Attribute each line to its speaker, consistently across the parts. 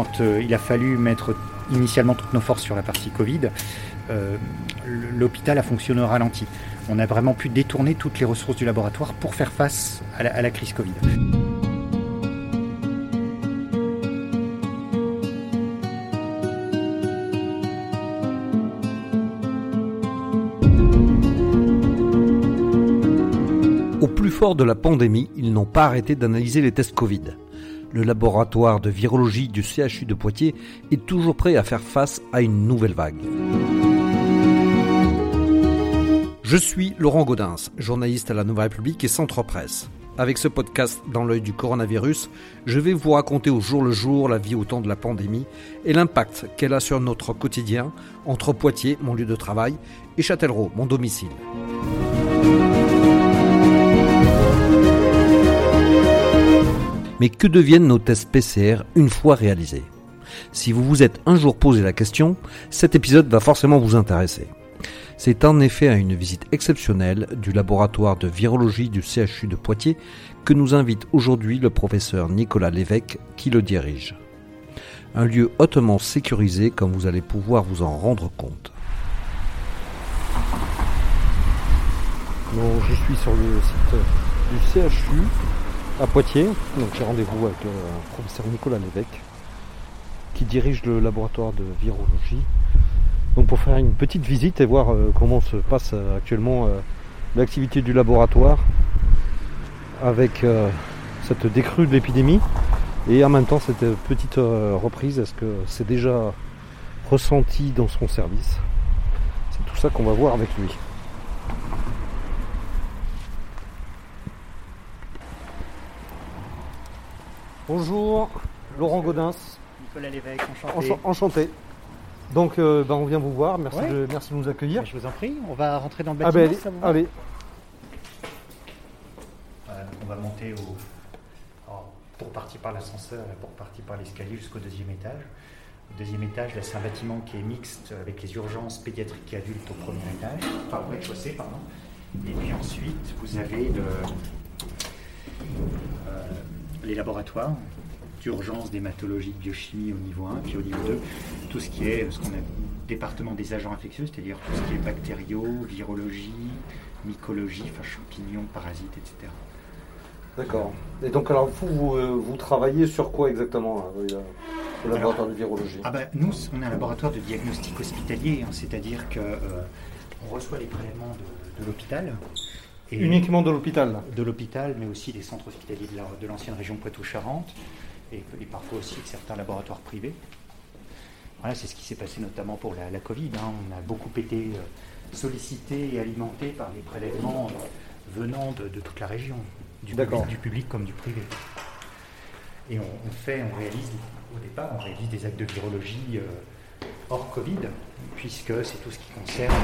Speaker 1: Quand euh, il a fallu mettre initialement toutes nos forces sur la partie Covid, euh, l'hôpital a fonctionné au ralenti. On a vraiment pu détourner toutes les ressources du laboratoire pour faire face à la, à la crise Covid.
Speaker 2: Au plus fort de la pandémie, ils n'ont pas arrêté d'analyser les tests Covid. Le laboratoire de virologie du CHU de Poitiers est toujours prêt à faire face à une nouvelle vague. Je suis Laurent Gaudens, journaliste à la Nouvelle République et Centre Presse. Avec ce podcast dans l'œil du coronavirus, je vais vous raconter au jour le jour la vie au temps de la pandémie et l'impact qu'elle a sur notre quotidien entre Poitiers, mon lieu de travail, et Châtellerault, mon domicile. Mais que deviennent nos tests PCR une fois réalisés? Si vous vous êtes un jour posé la question, cet épisode va forcément vous intéresser. C'est en effet à une visite exceptionnelle du laboratoire de virologie du CHU de Poitiers que nous invite aujourd'hui le professeur Nicolas Lévesque qui le dirige. Un lieu hautement sécurisé comme vous allez pouvoir vous en rendre compte.
Speaker 3: Donc, je suis sur le site du CHU à Poitiers. Donc j'ai rendez-vous avec le professeur Nicolas Lévesque qui dirige le laboratoire de virologie. Donc pour faire une petite visite et voir euh, comment se passe euh, actuellement euh, l'activité du laboratoire avec cette décrue de l'épidémie et en même temps cette petite reprise. Est-ce que c'est déjà ressenti dans son service? C'est tout ça qu'on va voir avec lui. Bonjour, Laurent Gaudens.
Speaker 1: Nicolas Lévesque, enchanté.
Speaker 3: Enchanté. Donc euh, ben, on vient vous voir, merci, de, merci de nous accueillir.
Speaker 1: Je vous en prie, on va rentrer dans le
Speaker 3: Ah
Speaker 1: bâtiment.
Speaker 3: ben, allez,
Speaker 1: ça vous va
Speaker 3: allez.
Speaker 1: Voilà, on va monter au, alors, pour partir par l'ascenseur et pour partir par l'escalier jusqu'au deuxième étage. Au deuxième étage, là, c'est un bâtiment qui est mixte avec les urgences pédiatriques et adultes au premier étage, enfin au rez-de-chaussée, pardon. Et puis ensuite, vous avez le, euh, les laboratoires d'urgence, d'hématologie, de biochimie au niveau 1, puis au niveau 2, tout ce qui est ce qu'on a département des agents infectieux, c'est-à-dire tout ce qui est bactériaux, virologie, mycologie, enfin champignons, parasites, etc.
Speaker 3: D'accord. Et donc alors vous, vous, euh, vous travaillez sur quoi exactement là, oui, là, le laboratoire de virologie?
Speaker 1: Ah ben, nous, on a un laboratoire de diagnostic hospitalier, hein, c'est-à-dire que euh, on reçoit les prélèvements de, de l'hôpital. Et-
Speaker 3: Uniquement de l'hôpital
Speaker 1: de l'hôpital, mais aussi des centres hospitaliers de la- de l'ancienne région Poitou-Charentes, et, et parfois aussi avec certains laboratoires privés. Voilà, c'est ce qui s'est passé notamment pour la, la Covid. hein. On a beaucoup été euh, sollicité et alimenté par les prélèvements euh, venant de, de toute la région, du public, du public comme du privé. Et on, on fait, on réalise, au départ, on réalise des actes de virologie euh, hors Covid, puisque c'est tout ce qui concerne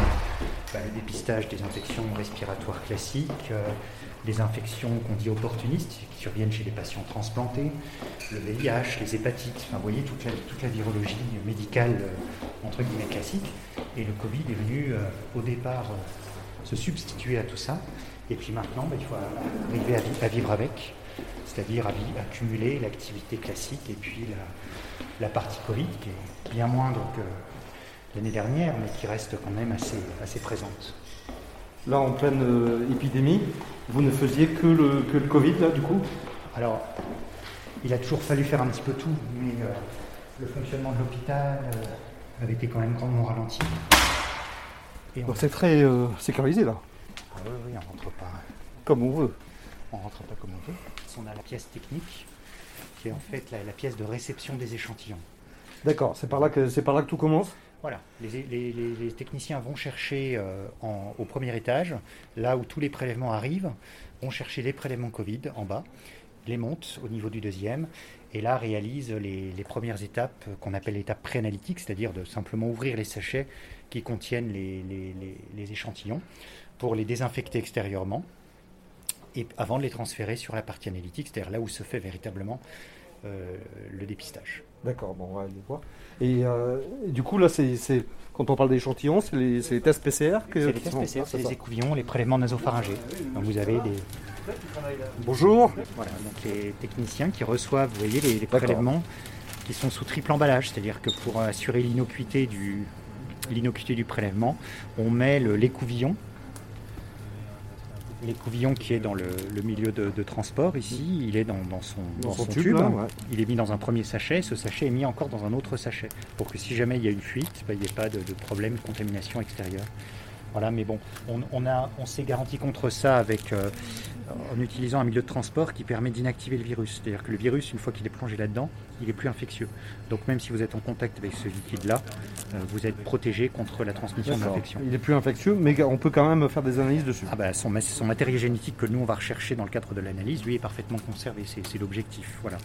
Speaker 1: bah, le dépistage des infections respiratoires classiques, euh, les infections qu'on dit opportunistes, qui surviennent chez les patients transplantés, le VIH, les hépatites, enfin, vous voyez toute la, virologie médicale, euh, entre guillemets, classique. Et le Covid est venu euh, au départ se substituer à tout ça. Et puis maintenant, bah, il faut arriver à vivre avec, c'est-à-dire à, vi- à cumuler l'activité classique et puis la, la partie Covid, qui est bien moindre que l'année dernière, mais qui reste quand même assez, assez présente.
Speaker 3: Là en pleine euh, épidémie, vous ne faisiez que le, que le Covid là du coup?
Speaker 1: Alors, il a toujours fallu faire un petit peu tout, mais euh, le fonctionnement de l'hôpital euh, avait été quand même grandement ralenti. On,
Speaker 3: c'est très euh, sécurisé là,
Speaker 1: Ah oui, oui, on rentre pas,
Speaker 3: comme on veut.
Speaker 1: On rentre pas comme on veut. On a la pièce technique, qui est en fait la, la pièce de réception des échantillons.
Speaker 3: D'accord, c'est par là que c'est par là que tout commence?
Speaker 1: Voilà, les, les- les- les techniciens vont chercher euh, en- au premier étage, là où tous les prélèvements arrivent, vont chercher les prélèvements Covid en bas, les montent au niveau du deuxième, et là réalisent les, les premières étapes euh, qu'on appelle l'étape préanalytique, c'est-à-dire de simplement ouvrir les sachets qui contiennent les, les- les- les échantillons pour les désinfecter extérieurement, et avant de les transférer sur la partie analytique, c'est-à-dire là où se fait véritablement euh, le dépistage.
Speaker 3: D'accord, bon, on va aller voir. Et, euh, du coup, là, c'est, quand on parle d'échantillons, c'est les, tests PCR que,
Speaker 1: C'est les tests PCR,
Speaker 3: ah,
Speaker 1: c'est les écouvillons, les prélèvements nasopharyngés. Donc vous avez des,
Speaker 3: Bonjour.
Speaker 1: voilà, donc les techniciens qui reçoivent, vous voyez, les, les prélèvements qui sont sous triple emballage, c'est-à-dire que pour assurer l'innocuité du, l'innocuité du prélèvement, on met l'écouvillon, l'écouvillon qui est dans le, milieu de, transport ici, il est dans, son, tube, il est mis dans un premier sachet, ce sachet est mis encore dans un autre sachet, pour que si jamais il y a une fuite, bah, il n'y ait pas de, de problème de contamination extérieure. Voilà, mais bon, on, a, on s'est garanti contre ça avec, euh, en utilisant un milieu de transport qui permet d'inactiver le virus. C'est-à-dire que le virus, une fois qu'il est plongé là-dedans, il est plus infectieux. Donc même si vous êtes en contact avec ce liquide-là, euh, vous êtes protégé contre la transmission de l'infection.
Speaker 3: Il est plus infectieux, mais on peut quand même faire des analyses dessus.
Speaker 1: Ah bah, son, son matériel génétique que nous on va rechercher dans le cadre de l'analyse, lui est parfaitement conservé. C'est l'objectif. Voilà.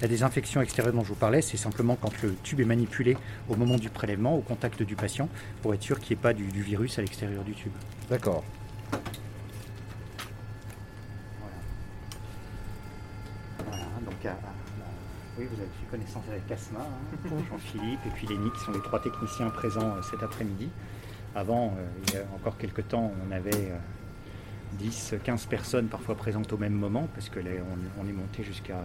Speaker 1: La désinfection extérieure dont je vous parlais, c'est simplement quand le tube est manipulé au moment du prélèvement, au contact du patient, pour être sûr qu'il n'y ait pas du, du virus à l'extérieur du tube.
Speaker 3: D'accord.
Speaker 1: Oui, vous avez fait connaissance avec Asma, hein, Jean-Philippe et puis Lénie, qui sont les trois techniciens présents euh, cet après-midi. Avant, euh, il y a encore quelques temps, on avait 10, euh, 15 personnes parfois présentes au même moment, parce que on, est monté jusqu'à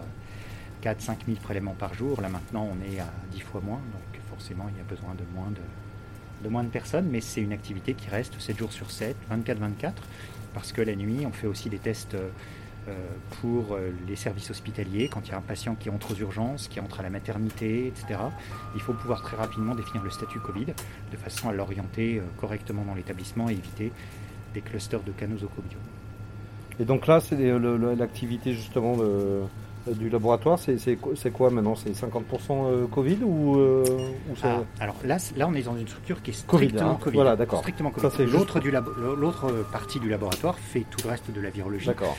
Speaker 1: 4 5 000 prélèvements par jour. Là maintenant, on est à 10 fois moins, donc forcément, il y a besoin de moins de, personnes, mais c'est une activité qui reste 7 jours sur 7, 24-24, parce que la nuit, on fait aussi des tests pour euh, les services hospitaliers, quand il y a un patient qui entre aux urgences, qui entre à la maternité, etc. Il faut pouvoir très rapidement définir le statut Covid de façon à l'orienter euh, correctement dans l'établissement et éviter des clusters de canaux nosocomiaux.
Speaker 3: Et donc là, c'est l'activité justement de, du laboratoire, c'est quoi maintenant? C'est 50% euh, Covid ou, euh,
Speaker 1: ah, Alors là, là, on est dans une structure qui est strictement hein. Covid.
Speaker 3: Voilà, d'accord.
Speaker 1: Strictement Covid. L'autre partie du laboratoire fait tout le reste de la virologie.
Speaker 3: D'accord.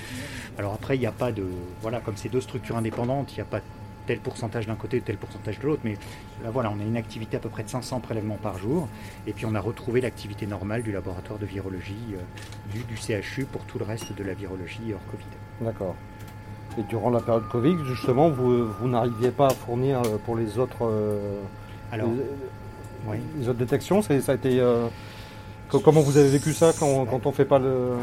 Speaker 1: Alors après, il n'y a pas de. Voilà, comme c'est deux structures indépendantes, il n'y a pas tel pourcentage d'un côté, tel pourcentage de l'autre, mais là voilà, on a une activité à peu près de 500 prélèvements par jour, et puis on a retrouvé l'activité normale du laboratoire de virologie euh, du, du CHU pour tout le reste de la virologie hors Covid.
Speaker 3: D'accord. Et durant la période Covid, justement, vous, vous n'arriviez pas à fournir euh, pour les autres, euh,
Speaker 1: Alors,
Speaker 3: les, autres détections ça a été, euh, Comment vous avez vécu ça quand, quand on ne fait pas le,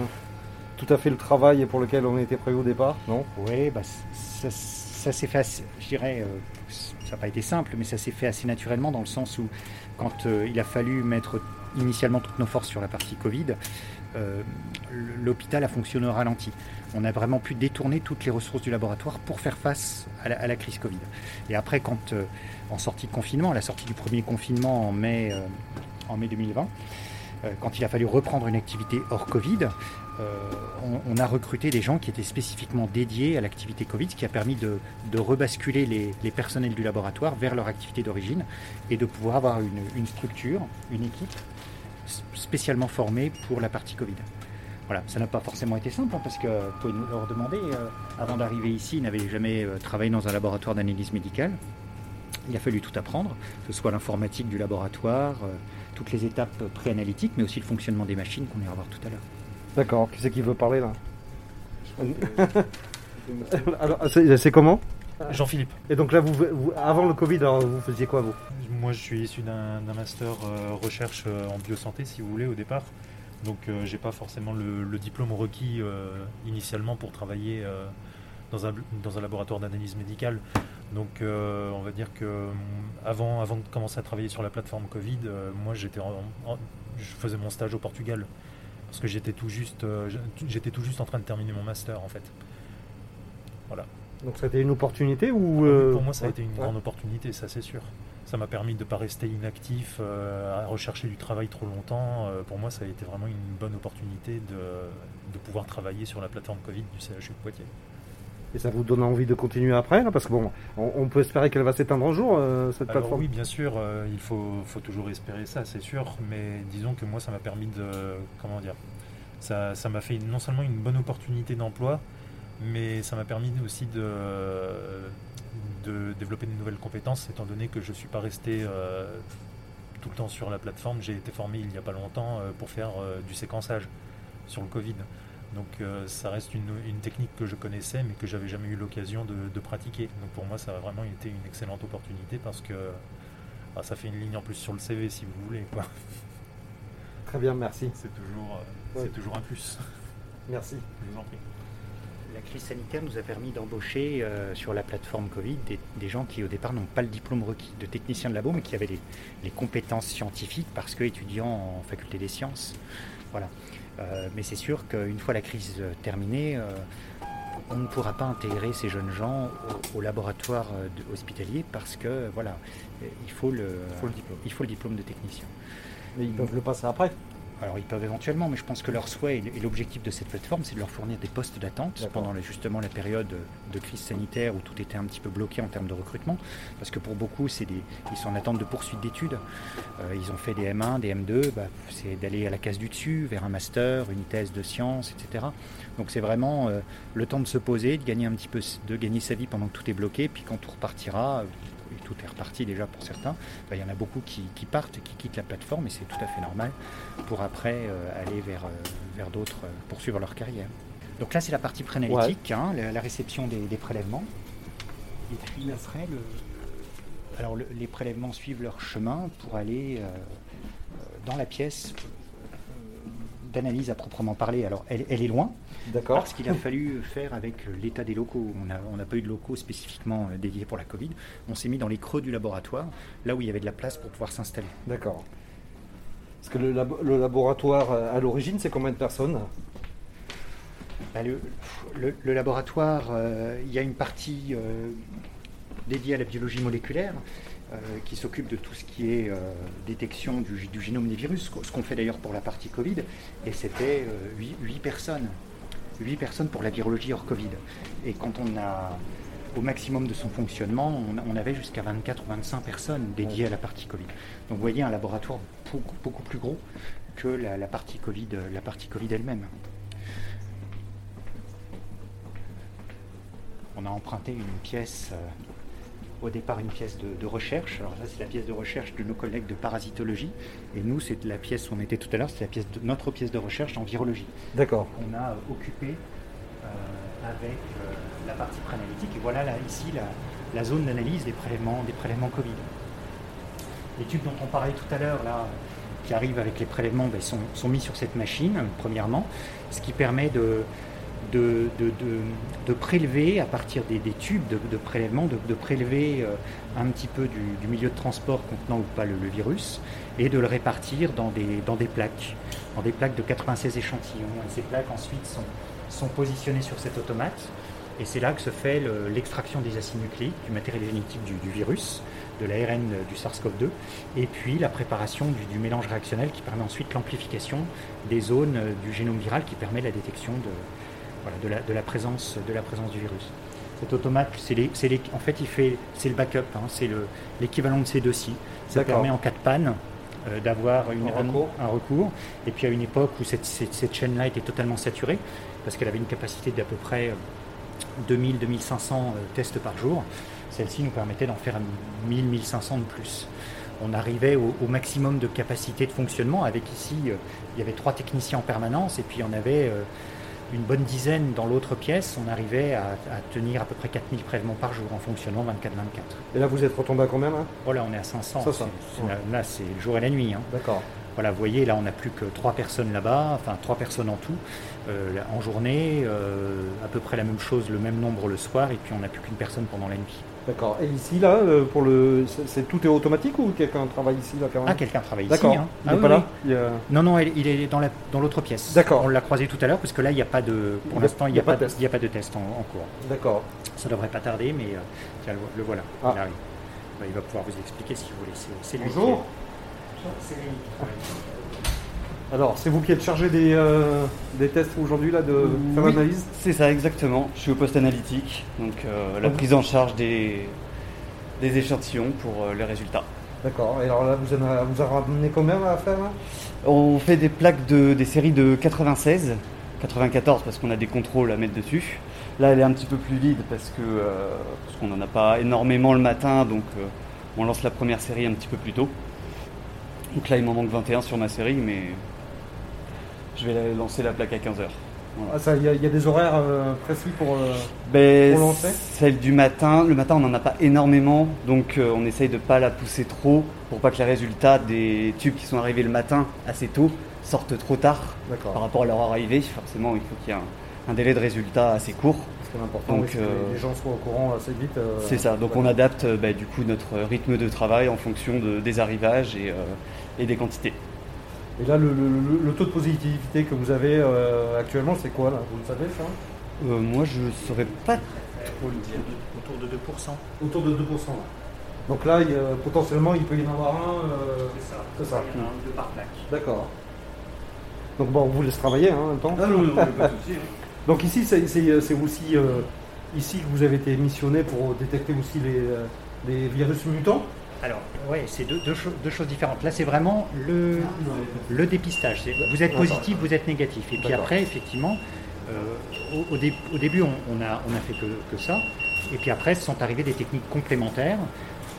Speaker 3: tout à fait le travail pour lequel on était prévu au départ Non?
Speaker 1: Oui, bah, ça, s'est fait, assez, je dirais, ça n'a pas été simple, mais ça s'est fait assez naturellement dans le sens où quand il a fallu mettre initialement toutes nos forces sur la partie Covid, l'hôpital a fonctionné au ralenti on a vraiment pu détourner toutes les ressources du laboratoire pour faire face à la, crise Covid. Et après, quand euh, en sortie de confinement, à la sortie du premier confinement en mai, euh, en mai 2020, euh, quand il a fallu reprendre une activité hors Covid, on, a recruté des gens qui étaient spécifiquement dédiés à l'activité Covid, ce qui a permis de, rebasculer les, personnels du laboratoire vers leur activité d'origine et de pouvoir avoir une structure, une équipe spécialement formée pour la partie Covid. Voilà, ça n'a pas forcément été simple, hein, parce que vous pouvez nous leur demander, euh, avant d'arriver ici, ils n'avaient jamais euh, travaillé dans un laboratoire d'analyse médicale. Il a fallu tout apprendre, que ce soit l'informatique du laboratoire, euh, toutes les étapes préanalytiques, mais aussi le fonctionnement des machines qu'on ira voir tout à l'heure.
Speaker 3: D'accord, qui c'est qui veut parler là Alors, c'est comment
Speaker 4: Jean-Philippe.
Speaker 3: Et donc là, vous, avant le Covid, vous faisiez quoi vous
Speaker 4: Moi, je suis issu d'un master recherche en biosanté, si vous voulez, au départ. Donc euh, j'ai pas forcément le, diplôme requis euh, initialement pour travailler euh, dans, un, dans un laboratoire d'analyse médicale. Donc on va dire que avant, avant de commencer à travailler sur la plateforme Covid, moi j'étais je faisais mon stage au Portugal parce que j'étais tout juste j'étais tout juste en train de terminer mon master en fait. Voilà.
Speaker 3: Donc ça a été une opportunité ou
Speaker 4: Pour moi ça a été une grande opportunité, ça c'est sûr ça m'a permis de ne pas rester inactif, euh, à rechercher du travail trop longtemps. Euh, pour moi, ça a été vraiment une bonne opportunité de, pouvoir travailler sur la plateforme Covid du CHU Poitiers.
Speaker 3: Et ça vous donne envie de continuer après Parce que bon, on, peut espérer qu'elle va s'éteindre un jour, euh, cette plateforme.
Speaker 4: Oui, bien sûr, il faut, faut, toujours espérer ça, c'est sûr. Mais disons que moi, ça m'a permis de. Comment dire Ça m'a fait non seulement une bonne opportunité d'emploi, mais ça m'a permis aussi de de développer de nouvelles compétences, étant donné que je ne suis pas resté euh, tout le temps sur la plateforme. J'ai été formé il n'y a pas longtemps euh, pour faire euh, du séquençage sur le Covid. Donc ça reste une, technique que je connaissais mais que j'avais jamais eu l'occasion de, pratiquer. Donc pour moi ça a vraiment été une excellente opportunité parce que ah, ça fait une ligne en plus sur le CV si vous voulez.
Speaker 3: Très bien, merci.
Speaker 4: C'est toujours, c'est toujours un plus.
Speaker 3: Merci.
Speaker 4: Je vous en prie.
Speaker 1: La crise sanitaire nous a permis d'embaucher euh, sur la plateforme Covid des, des gens qui au départ n'ont pas le diplôme requis de technicien de labo, mais qui avaient les, les compétences scientifiques parce que étudiants en faculté des sciences. Voilà. Euh, mais c'est sûr qu'une fois la crise euh, terminée, euh, on ne pourra pas intégrer ces jeunes gens au, au laboratoire hospitalier parce que voilà, il faut le,
Speaker 3: faut le diplôme.
Speaker 1: il faut le diplôme de technicien.
Speaker 3: Mais ils peuvent le passer après.
Speaker 1: Alors ils peuvent éventuellement, mais je pense que leur souhait et l'objectif de cette plateforme, c'est de leur fournir des postes d'attente pendant justement la période de crise sanitaire où tout était un petit peu bloqué en termes de recrutement. Parce que pour beaucoup, c'est des, ils sont en attente de poursuite d'études. Euh, ils ont fait des M1, des M2, bah, c'est d'aller à la case du dessus, vers un master, une thèse de sciences, etc. Donc c'est vraiment euh, le temps de se poser, de gagner un petit peu, de gagner sa vie pendant que tout est bloqué, puis quand tout repartira, et tout est reparti déjà pour certains, il y en a beaucoup qui, qui partent, qui quittent la plateforme, et c'est tout à fait normal pour après euh, aller vers, euh, vers d'autres, euh, poursuivre leur carrière. Donc là, c'est la partie préanalytique, hein, la, la réception des, des prélèvements. Et puis après, le... Alors, le- les prélèvements suivent leur chemin pour aller euh, dans la pièce d'analyse à proprement parler. Alors, elle, elle est loin,
Speaker 3: D'accord.
Speaker 1: parce qu'il a fallu faire avec l'état des locaux. On n'a on pas eu de locaux spécifiquement euh, dédiés pour la Covid. On s'est mis dans les creux du laboratoire, là où il y avait de la place pour pouvoir s'installer.
Speaker 3: D'accord. Parce que le, labo- le laboratoire euh, à l'origine, c'est combien de personnes?
Speaker 1: Bah, le, le- le laboratoire, euh, il y a une partie euh, dédiée à la biologie moléculaire qui s'occupe de tout ce qui est euh, détection du, génome des virus, ce qu'on fait d'ailleurs pour la partie Covid, et c'était 8, personnes. 8 personnes pour la virologie hors Covid. Et quand on a, au maximum de son fonctionnement, on, avait jusqu'à 24 ou 25 personnes dédiées à la partie Covid. Donc vous voyez un laboratoire beaucoup, plus gros que la, partie Covid, la partie Covid elle-même. On a emprunté une pièce, euh, au départ une pièce de, de recherche. Alors ça c'est la pièce de recherche de nos collègues de parasitologie. Et nous c'est la pièce où on était tout à l'heure, c'est la pièce de, notre pièce de recherche en virologie.
Speaker 3: D'accord.
Speaker 1: On a euh, occupé euh, avec euh, la partie préanalytique. Et voilà là, ici la, la zone d'analyse des prélèvements, des prélèvements Covid. Les tubes dont on parlait tout à l'heure, là, qui arrivent avec les prélèvements, ben, sont, sont mis sur cette machine, premièrement, ce qui permet de, de, prélever à partir des, tubes de, prélèvement, de, prélever euh, un petit peu du, milieu de transport contenant ou pas le, virus et de le répartir dans des, dans des plaques, dans des plaques de 96 échantillons. Ces plaques ensuite sont, sont positionnées sur cet automate et c'est là que se fait le- l'extraction des acides nucléiques, du matériel génétique du, virus, de l'ARN du SARS-CoV-2, et puis la préparation du, du mélange réactionnel qui permet ensuite l'amplification des zones euh, du génome viral qui permet la détection de, voilà, de, la, de, la présence, de la présence du virus. Cet automate, c'est les, c'est les- en fait, il fait, c'est le backup, hein, c'est le- l'équivalent de ces dossiers. Ça permet en cas de panne euh, d'avoir
Speaker 3: Un recours.
Speaker 1: un recours. Et puis à une époque où cette, cette- cette chaîne-là était totalement saturée, parce qu'elle avait une capacité d'à peu près euh, 2000-2500 euh, tests par jour, celle-ci nous permettait d'en faire 1000-1500 de plus. On arrivait au, au maximum de capacité de fonctionnement avec ici, euh, il y avait trois techniciens en permanence et puis on avait euh, une bonne dizaine dans l'autre pièce. On arrivait à, à tenir à peu près 4000 prélèvements par jour en fonctionnant 24-24.
Speaker 3: Et là, vous êtes retombé à combien là?
Speaker 1: Voilà, on est à 500.
Speaker 3: 500,
Speaker 1: C'est- c'est-
Speaker 3: ouais.
Speaker 1: Là, c'est le jour et la nuit. hein.
Speaker 3: D'accord.
Speaker 1: Voilà, vous voyez, là, on n'a plus que trois personnes là-bas, enfin trois personnes en tout, euh, en journée, euh, à peu près la même chose, le même nombre le soir, et puis on n'a plus qu'une personne pendant la nuit.
Speaker 3: D'accord. Et ici, là, euh, pour le, c'est, tout est automatique ou quelqu'un travaille ici là quand même
Speaker 1: Ah, quelqu'un travaille ici.
Speaker 3: D'accord.
Speaker 1: hein.
Speaker 3: Il
Speaker 1: Ah
Speaker 3: est
Speaker 1: oui,
Speaker 3: pas
Speaker 1: oui.
Speaker 3: là Il y a-
Speaker 1: Non, non, il est dans la- dans l'autre pièce.
Speaker 3: D'accord.
Speaker 1: On l'a croisé tout à l'heure, parce que là, il n'y a pas de, pour l'instant, il n'y
Speaker 3: y
Speaker 1: a,
Speaker 3: a pas de
Speaker 1: il y a pas de test en, en cours.
Speaker 3: D'accord.
Speaker 1: Ça devrait pas tarder, mais euh, tiens, le, le voilà,
Speaker 3: Ah.
Speaker 1: il arrive. Bah, il va pouvoir vous expliquer si vous voulez. C'est, lui
Speaker 3: Bonjour.
Speaker 1: qui est- C'est lui qui travaille.
Speaker 3: Alors, c'est vous qui êtes chargé des, euh, des tests aujourd'hui là de faire
Speaker 5: Oui,
Speaker 3: l'analyse?
Speaker 5: C'est ça, exactement. Je suis au poste analytique, donc euh, la
Speaker 3: Mhm.
Speaker 5: prise en charge des, des échantillons pour euh, les résultats.
Speaker 3: D'accord. Et alors là, vous en a, vous en ramené combien à faire là?
Speaker 5: On fait des plaques de des séries de 96, 94 parce qu'on a des contrôles à mettre dessus. Là, elle est un petit peu plus vide parce que parce qu'on n'en a pas énormément le matin, donc on lance la première série un petit peu plus tôt. Donc là, il m'en manque 21 sur ma série, mais je vais la- lancer la plaque à 15h.
Speaker 3: Ah, il y, a- il y a des horaires euh, précis pour. euh,
Speaker 5: Ben,
Speaker 3: Pour lancer
Speaker 5: celle du matin, le matin on n'en a pas énormément, donc euh, on essaye de pas la pousser trop pour pas que les résultats des tubes qui sont arrivés le matin assez tôt sortent trop tard par rapport à leur arrivée. Forcément, il faut qu'il y ait un, un délai de résultat assez court.
Speaker 3: C'est important
Speaker 5: Donc,
Speaker 3: oui, que les gens soient au courant assez vite.
Speaker 5: C'est ça, donc on adapte bah, du coup notre rythme de travail en fonction de- des arrivages et, et des quantités.
Speaker 3: Et là, le, le- le- le taux de positivité que vous avez euh, actuellement, c'est quoi là? Vous le savez ça?
Speaker 5: Euh, moi je saurais pas trop le dire.
Speaker 1: Autour de 2%.
Speaker 3: Autour de 2%. là. Donc là, il y a- potentiellement, il peut y en avoir un. euh,
Speaker 1: C'est ça.
Speaker 3: C'est ça.
Speaker 1: Il y en a un deux par plaque.
Speaker 3: D'accord. Donc bon, on vous laisse travailler hein, en même temps.
Speaker 5: Ah non, non, pas de souci.
Speaker 3: Donc ici, c'est c'est- c'est aussi euh, ici que vous avez été missionné pour détecter aussi les, les virus mutants.
Speaker 1: Alors, ouais, c'est deux, deux cho- deux choses différentes. Là, c'est vraiment le, le dépistage. Vous êtes positif, vous êtes négatif. Et puis après, effectivement, euh, au, au dé- au début, on, on a, on a fait que, que ça. Et puis après, sont arrivées des techniques complémentaires,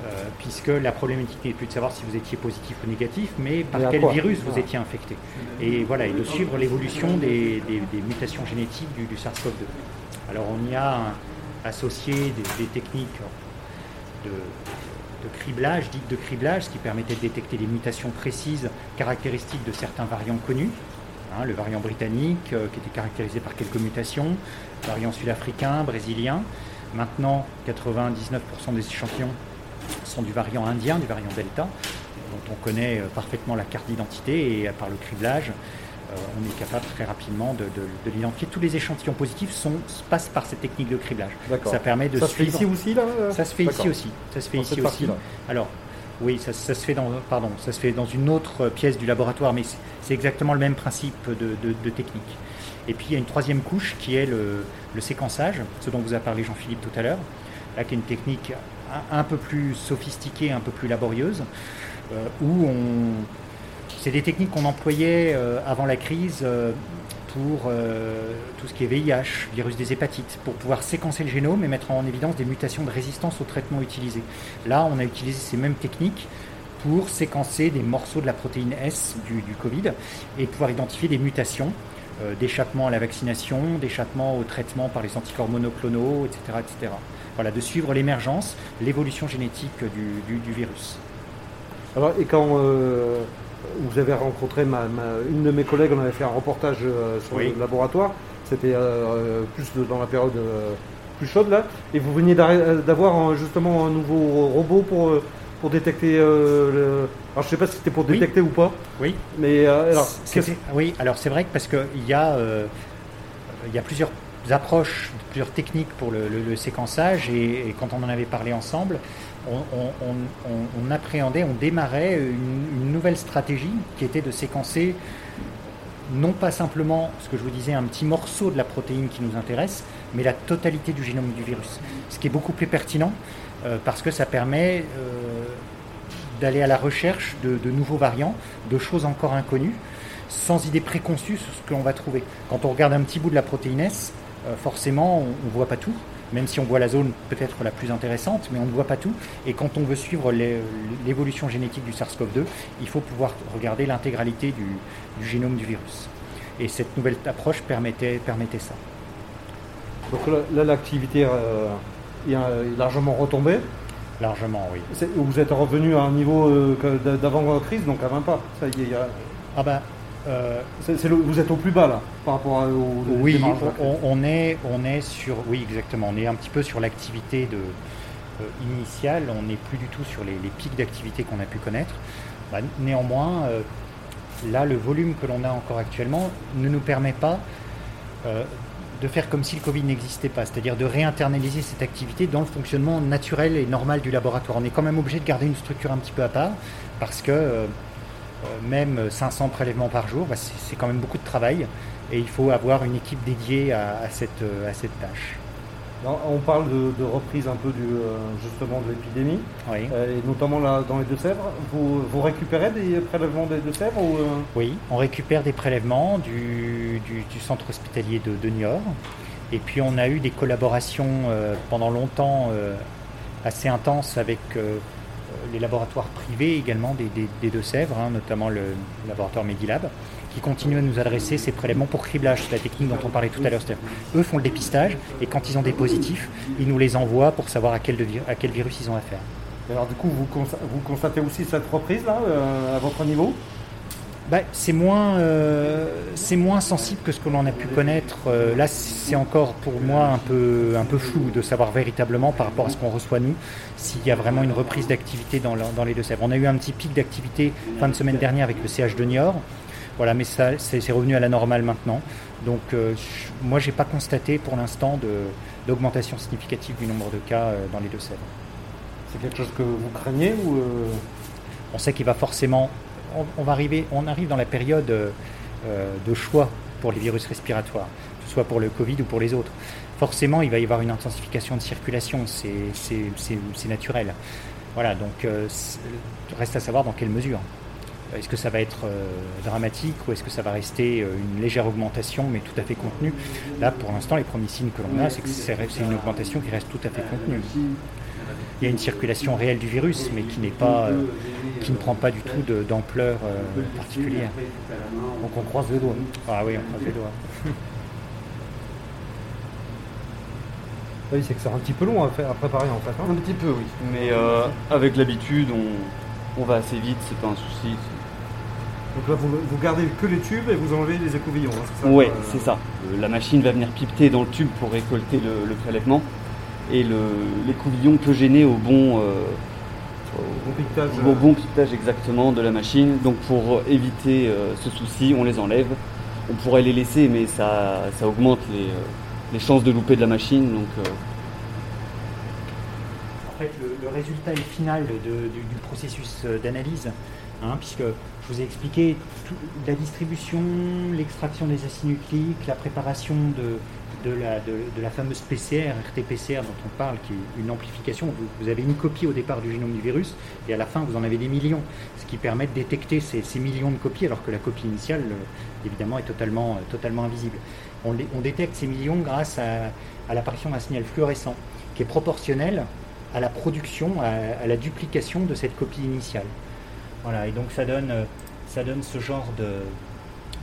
Speaker 1: euh, puisque la problématique n'est plus de savoir si vous étiez positif ou négatif, mais par
Speaker 3: Mais
Speaker 1: quel virus vous étiez infecté. Et voilà, et de suivre l'évolution des, des- des mutations génétiques du, du SARS-CoV-2. Alors, on y a associé des, des techniques de, criblage, dites de criblage, ce qui permettait de détecter les mutations précises caractéristiques de certains variants connus. Hein, le variant britannique, euh, qui était caractérisé par quelques mutations, variant sud-africain, brésilien. Maintenant, 99% des échantillons sont du variant indien, du variant Delta, dont on connaît euh, parfaitement la carte d'identité et par le criblage, on est capable très rapidement de, de- de l'identifier. Tous les échantillons positifs sont, passent par cette technique de criblage. Ça permet de
Speaker 3: Ça se fait ici aussi là euh
Speaker 1: Ça se fait ici
Speaker 3: D'accord.
Speaker 1: aussi. Ça se fait
Speaker 3: Dans
Speaker 1: ici aussi. Alors, oui, ça, ça se fait dans, pardon, ça se fait dans une autre pièce du laboratoire, mais c'est- exactement le même principe de, de- de technique. Et puis il y a une troisième couche qui est le, le séquençage, ce dont vous a parlé Jean-Philippe tout à l'heure, là qui est une technique un, un peu plus sophistiquée, un peu plus laborieuse, euh, où on, c'est des techniques qu'on employait euh, avant la crise euh, pour euh, tout ce qui est VIH, virus des hépatites, pour pouvoir séquencer le génome et mettre en évidence des mutations de résistance aux traitements utilisés. Là, on a utilisé ces mêmes techniques pour séquencer des morceaux de la protéine S du, Covid et pouvoir identifier des mutations d'échappement à la vaccination, d'échappement au traitement par les anticorps monoclonaux, etc. etc. Voilà, de suivre l'émergence, l'évolution génétique du- virus.
Speaker 3: Alors, et quand vous avez rencontré ma, ma- une de mes collègues, on avait fait un reportage euh, sur
Speaker 1: Oui.
Speaker 3: le laboratoire, c'était euh, plus de- dans la période euh, plus chaude là, et vous veniez d'avoir justement un nouveau robot pour, pour détecter le... Alors je sais pas si c'était pour
Speaker 1: Oui.
Speaker 3: détecter ou pas,
Speaker 1: Oui,
Speaker 3: mais alors,
Speaker 1: oui, alors c'est vrai que parce qu'il y, a, y a plusieurs approches, plusieurs techniques pour le, le- le séquençage et, et quand on en avait parlé ensemble, on, appréhendait, on démarrait une, nouvelle stratégie qui était de séquencer non pas simplement, ce que je vous disais, un petit morceau de la protéine qui nous intéresse, mais la totalité du génome du virus. Ce qui est beaucoup plus pertinent euh, parce que ça permet euh, d'aller à la recherche de, de nouveaux variants, de choses encore inconnues, sans idée préconçue sur ce que l'on va trouver. Quand on regarde un petit bout de la protéine S, euh, forcément, on ne voit pas tout, même si on voit la zone peut-être la plus intéressante, mais on ne voit pas tout. Et quand on veut suivre l'évolution génétique du SARS-CoV-2, il faut pouvoir regarder l'intégralité du, du génome du virus. Et cette nouvelle approche permettait, permettait ça.
Speaker 3: donc là, l'activité euh, est, euh, est largement retombée.
Speaker 1: Largement, oui.
Speaker 3: Vous êtes revenu à un niveau euh, que d'a- d'avant crise, donc à 20 pas. Ça y est, il y a-
Speaker 1: Ah ben, euh,
Speaker 3: le- vous êtes au plus bas là, par rapport à- au
Speaker 1: Oui, on, on est, on est sur, oui exactement, on est un petit peu sur l'activité de, euh, initiale, on n'est plus du tout sur les, les pics d'activité qu'on a pu connaître. Bah, néanmoins, euh, là, le volume que l'on a encore actuellement ne nous permet pas de faire comme si le Covid n'existait pas, c'est-à-dire de réinternaliser cette activité dans le fonctionnement naturel et normal du laboratoire. On est quand même obligé de garder une structure un petit peu à part, parce que même 500 prélèvements par jour, bah, c'est quand même beaucoup de travail, et il faut avoir une équipe dédiée à, à cette, euh, à cette tâche.
Speaker 3: On parle de, de reprise un peu du, euh, justement de l'épidémie,
Speaker 1: Oui.
Speaker 3: euh, et notamment là, dans les Deux-Sèvres. Vous, vous récupérez des prélèvements des Deux-Sèvres ou, euh,
Speaker 1: Oui, on récupère des prélèvements du, du- du centre hospitalier de, de Niort. Et puis on a eu des collaborations euh, pendant longtemps euh, assez intenses avec euh, les laboratoires privés également des, Deux-Sèvres, hein, notamment le laboratoire Medilab, qui continue à nous adresser ces prélèvements pour criblage, c'est la technique dont on parlait tout à l'heure. Eux font le dépistage et quand ils ont des positifs, ils nous les envoient pour savoir à quel, virus ils ont affaire.
Speaker 3: Alors du coup, vous constatez aussi cette reprise là, euh, à votre niveau?
Speaker 1: Bah, c'est moins, euh, c'est moins sensible que ce que l'on a pu connaître. Euh, là, c'est encore pour moi un peu, un peu flou de savoir véritablement par rapport à ce qu'on reçoit nous, s'il y a vraiment une reprise d'activité dans, dans les Deux-Sèvres. On a eu un petit pic d'activité fin de semaine dernière avec le CH de Niort. Voilà, mais ça, c'est revenu à la normale maintenant. Donc, euh, je- moi, j'ai pas constaté pour l'instant d'augmentation significative du nombre de cas euh, dans les Deux-Sèvres.
Speaker 3: C'est quelque chose que vous craignez ou
Speaker 1: on sait qu'il va forcément. On, va arriver, on arrive dans la période euh, euh, de choix pour les virus respiratoires, que ce soit pour le Covid ou pour les autres. Forcément, il va y avoir une intensification de circulation, c'est naturel. Voilà, donc euh, reste à savoir dans quelle mesure. Est-ce que ça va être dramatique ou est-ce que ça va rester une légère augmentation mais tout à fait contenue? Là, pour l'instant, les premiers signes que l'on a, c'est que c'est une augmentation qui reste tout à fait contenue. Il y a une circulation réelle du virus, mais qui n'est pas, qui ne prend pas du tout de- d'ampleur euh, particulière.
Speaker 3: donc on croise les doigts
Speaker 1: Ah oui, on croise les doigts.
Speaker 3: Oui, c'est que c'est un petit peu long à, faire, à préparer en fait. hein.
Speaker 5: Un petit peu, oui. Mais euh, avec l'habitude, on, on va assez vite, c'est pas un souci.
Speaker 3: Donc là, vous, vous gardez que les tubes et vous enlevez les écouvillons. hein, c'est ça Euh,
Speaker 5: c'est ça. La machine va venir pipeter dans le tube pour récolter le, le prélèvement. Et le- l'écouvillon peut gêner au bon, euh,
Speaker 3: Bon piquetage.
Speaker 5: au
Speaker 3: euh,
Speaker 5: bon pipetage exactement de la machine. Donc pour éviter euh, ce souci, on les enlève. On pourrait les laisser, mais ça, ça augmente les, euh, les chances de louper de la machine. Donc euh,
Speaker 1: En fait, le, le résultat final de- du, du processus euh, d'analyse, hein, puisque je vous ai expliqué tout- la distribution, l'extraction des acides nucléiques, la préparation de, de la, fameuse PCR, RT-PCR dont on parle, qui est une amplification. Vous, avez une copie au départ du génome du virus, et à la fin, vous en avez des millions, ce qui permet de détecter ces, millions de copies, alors que la copie initiale, euh, évidemment, est totalement, euh, invisible. On, détecte ces millions grâce à, l'apparition d'un signal fluorescent, qui est proportionnel à la production, à, la duplication de cette copie initiale. Voilà, et donc ça donne, euh, ça donne ce genre de,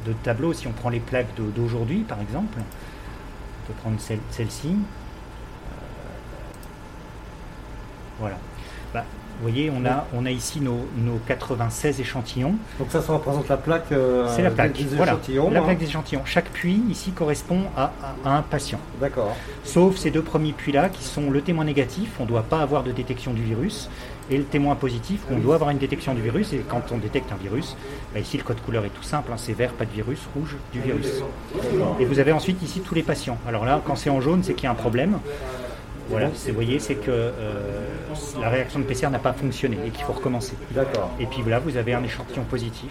Speaker 1: de tableau. Si on prend les plaques d'aujourd'hui, par exemple, peut prendre celle- celle-ci. Euh, voilà. Bah, vous voyez, on a, on a ici nos, nos 96 échantillons.
Speaker 3: Donc ça, ça représente la plaque. euh,
Speaker 1: C'est la plaque.
Speaker 3: Des, des
Speaker 1: voilà,
Speaker 3: échantillons.
Speaker 1: la
Speaker 3: hein.
Speaker 1: plaque des échantillons. Chaque puits ici correspond à- à- à un patient.
Speaker 3: D'accord.
Speaker 1: Sauf ces deux premiers puits-là qui sont le témoin négatif, on ne doit pas avoir de détection du virus, et le témoin positif, on doit avoir une détection du virus, et quand on détecte un virus, bah ici le code couleur est tout simple, hein, c'est vert, pas de virus, rouge, du virus. Et vous avez ensuite ici tous les patients. Alors là, quand c'est en jaune, c'est qu'il y a un problème. Voilà, vous voyez, c'est que euh, la réaction de PCR n'a pas fonctionné et qu'il faut recommencer.
Speaker 3: D'accord.
Speaker 1: Et puis là, vous avez un échantillon positif.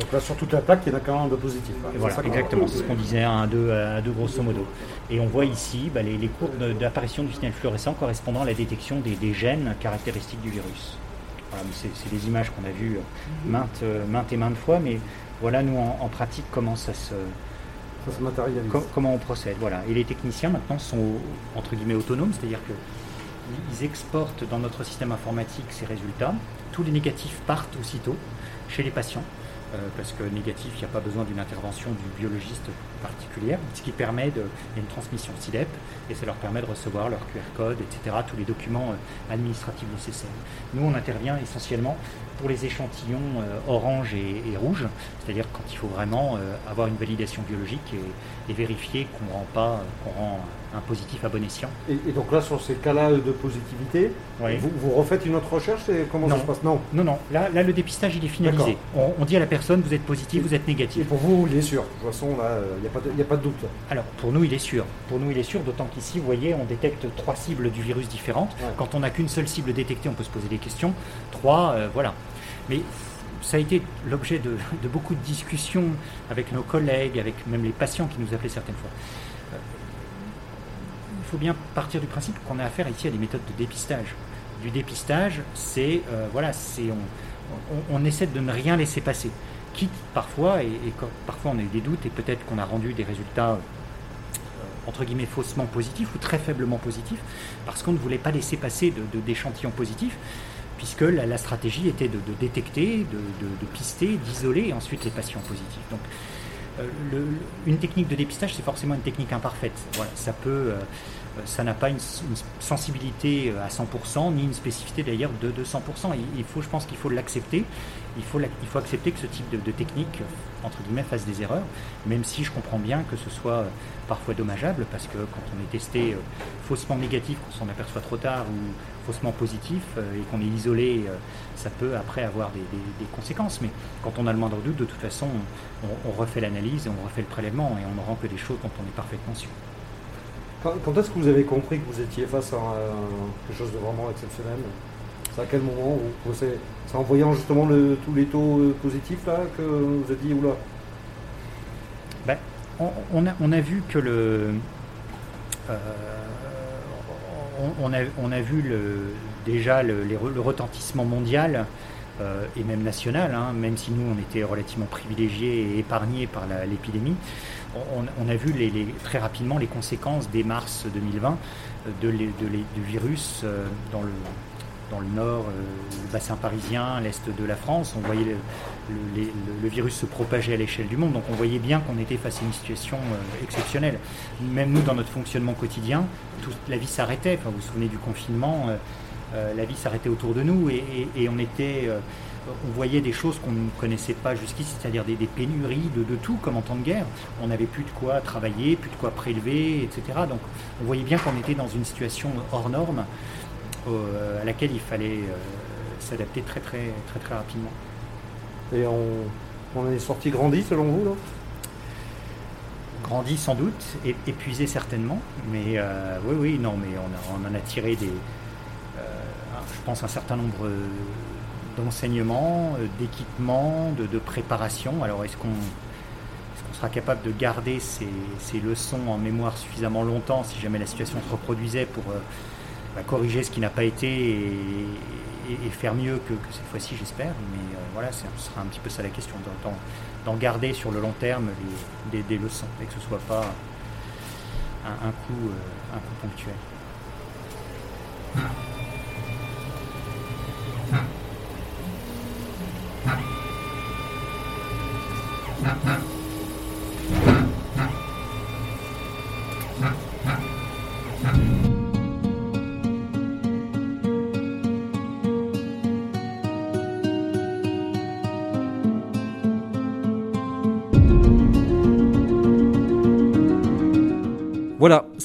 Speaker 3: Donc là, sur toute la plaque, il y en a quand même un de positif. hein.
Speaker 1: Et voilà, exactement, c'est ce qu'on disait à 1, 2, à 2 grosso modo. Et on voit ici bah, les, les courbes d'apparition du signal fluorescent correspondant à la détection des, des gènes caractéristiques du virus. Voilà, c'est des images qu'on a vues euh, maintes, euh, maintes et maintes fois, mais voilà nous en, en pratique comment ça se, Comment on procède. Voilà. Et les techniciens maintenant sont entre guillemets autonomes, c'est-à-dire que ils exportent dans notre système informatique ces résultats. Tous les négatifs partent aussitôt chez les patients, parce que négatif, il n'y a pas besoin d'une intervention du biologiste particulière, ce qui permet de, une transmission SIDEP, et ça leur permet de recevoir leur QR code, etc., tous les documents euh, administratifs nécessaires. Nous, on intervient essentiellement pour les échantillons euh, orange et, rouge, c'est-à-dire quand il faut vraiment euh, avoir une validation biologique et, et vérifier qu'on rend pas, qu'on rend un positif à bon escient.
Speaker 3: Et, et donc là, sur ces cas-là de positivité,
Speaker 1: Oui.
Speaker 3: vous, vous refaites une autre recherche et comment
Speaker 1: Non.
Speaker 3: ça se passe? Non.
Speaker 1: Non, non, là, là le dépistage il est finalisé. On, on dit à la personne vous êtes positif, vous êtes
Speaker 3: Et
Speaker 1: négatif.
Speaker 3: pour vous, il est sûr. De toute façon, là, il n'y a, pas de- y a pas de doute.
Speaker 1: Alors pour nous il est sûr. Pour nous il est sûr, d'autant qu'ici vous voyez on détecte trois cibles du virus différentes.
Speaker 3: Ouais.
Speaker 1: Quand on n'a qu'une seule cible détectée, on peut se poser des questions. Trois, euh, voilà. Mais ça a été l'objet de, de beaucoup de discussions avec nos collègues, avec même les patients qui nous appelaient certaines fois. Il faut bien partir du principe qu'on a affaire ici à des méthodes de dépistage. Du dépistage, c'est euh, voilà, c'est on, essaie de ne rien laisser passer. Quitte parfois, et, parfois on a eu des doutes et peut-être qu'on a rendu des résultats euh, entre guillemets faussement positifs ou très faiblement positifs, parce qu'on ne voulait pas laisser passer de- d'échantillons positifs, puisque la, stratégie était de, détecter, de, pister, d'isoler ensuite les patients positifs. Donc le- une technique de dépistage, c'est forcément une technique imparfaite. Voilà, ça peut, euh, ça n'a pas une, sensibilité à 100%, ni une spécificité d'ailleurs de, 100%. Il, faut, je pense qu'il faut l'accepter. Il faut, accepter que ce type de, technique, entre guillemets, fasse des erreurs, même si je comprends bien que ce soit parfois dommageable, parce que quand on est testé faussement négatif, qu'on s'en aperçoit trop tard, ou faussement positif, et qu'on est isolé, ça peut après avoir des, conséquences. Mais quand on a le moindre doute, de toute façon, on, refait l'analyse et on refait le prélèvement, et on ne rend que des choses dont on est parfaitement sûr.
Speaker 3: Quand, est-ce que vous avez compris que vous étiez face à quelque chose de vraiment exceptionnel? C'est à quel moment C'est en voyant justement tous les taux euh, positifs là que vous avez dit oula
Speaker 1: ben, on, a, on, a, vu que le. Euh, on, a, on, a, vu le, déjà le, le retentissement mondial euh, et même national, hein, même si nous on était relativement privilégiés et épargnés par l'épidémie on, a vu très rapidement les conséquences dès mars 2020 euh, du virus dans le, nord, euh, le bassin parisien, l'est de la France. On voyait le, virus se propager à l'échelle du monde. Donc on voyait bien qu'on était face à une situation exceptionnelle. Même nous, dans notre fonctionnement quotidien, la vie s'arrêtait. vous vous souvenez du confinement, la vie s'arrêtait autour de nous et on était on voyait des choses qu'on ne connaissait pas jusqu'ici, c'est-à-dire des, pénuries de, tout, comme en temps de guerre. On n'avait plus de quoi travailler, plus de quoi prélever, etc. Donc on voyait bien qu'on était dans une situation hors norme euh, à laquelle il fallait euh, s'adapter très, très, très, très rapidement.
Speaker 3: Et on, est sorti grandi selon vous là?
Speaker 1: Grandi sans doute, et épuisé certainement, mais euh, oui, oui, non, mais on, en a tiré des, je pense, un certain nombre d'enseignement, euh, d'équipement, de, préparation. Alors est-ce qu'on sera capable de garder ces, leçons en mémoire suffisamment longtemps si jamais la situation se reproduisait pour euh, corriger ce qui n'a pas été et, faire mieux que, cette fois-ci, j'espère. Mais euh, voilà, ce sera un petit peu ça la question, d'en garder sur le long terme des, leçons et que ce ne soit pas un, coup, un coup ponctuel.